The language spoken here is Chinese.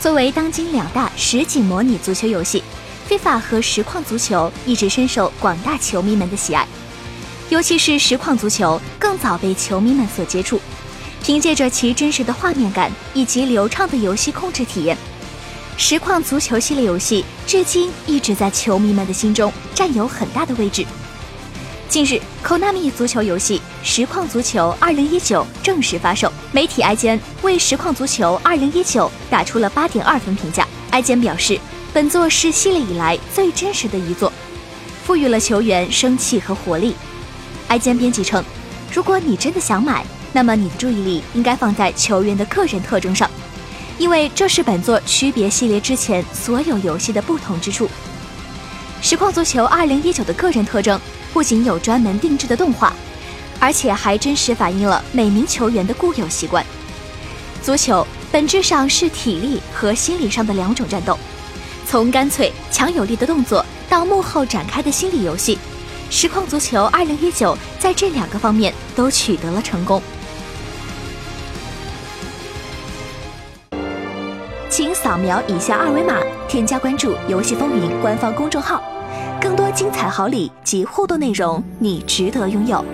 作为当今两大实景模拟足球游戏，FIFA 和实况足球一直深受广大球迷们的喜爱。尤其是实况足球更早被球迷们所接触，凭借着其真实的画面感以及流畅的游戏控制体验，实况足球系列游戏至今一直在球迷们的心中占有很大的位置。近日，Konami 足球游戏《实况足球2019》正式发售，媒体 IGN 为《实况足球2019》打出了8.2分评价。IGN 表示，本作是系列以来最真实的一作，赋予了球员生气和活力。IGN 编辑称，如果你真的想买，那么你的注意力应该放在球员的个人特征上，因为这是本作区别系列之前所有游戏的不同之处。《实况足球2019》的个人特征。不仅有专门定制的动画，而且还真实反映了每名球员的固有习惯。足球本质上是体力和心理上的两种战斗，从干脆强有力的动作到幕后展开的心理游戏，实况足球2019在这两个方面都取得了成功。请扫描以下二维码，添加关注“游戏风云”官方公众号。更多精彩好礼及互动内容，你值得拥有。